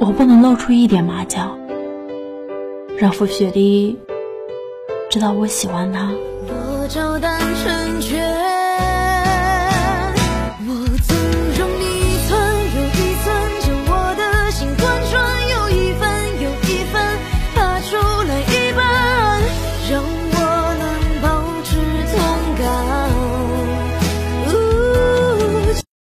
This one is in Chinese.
我不能露出一点马脚，让傅雪莉知道我喜欢她。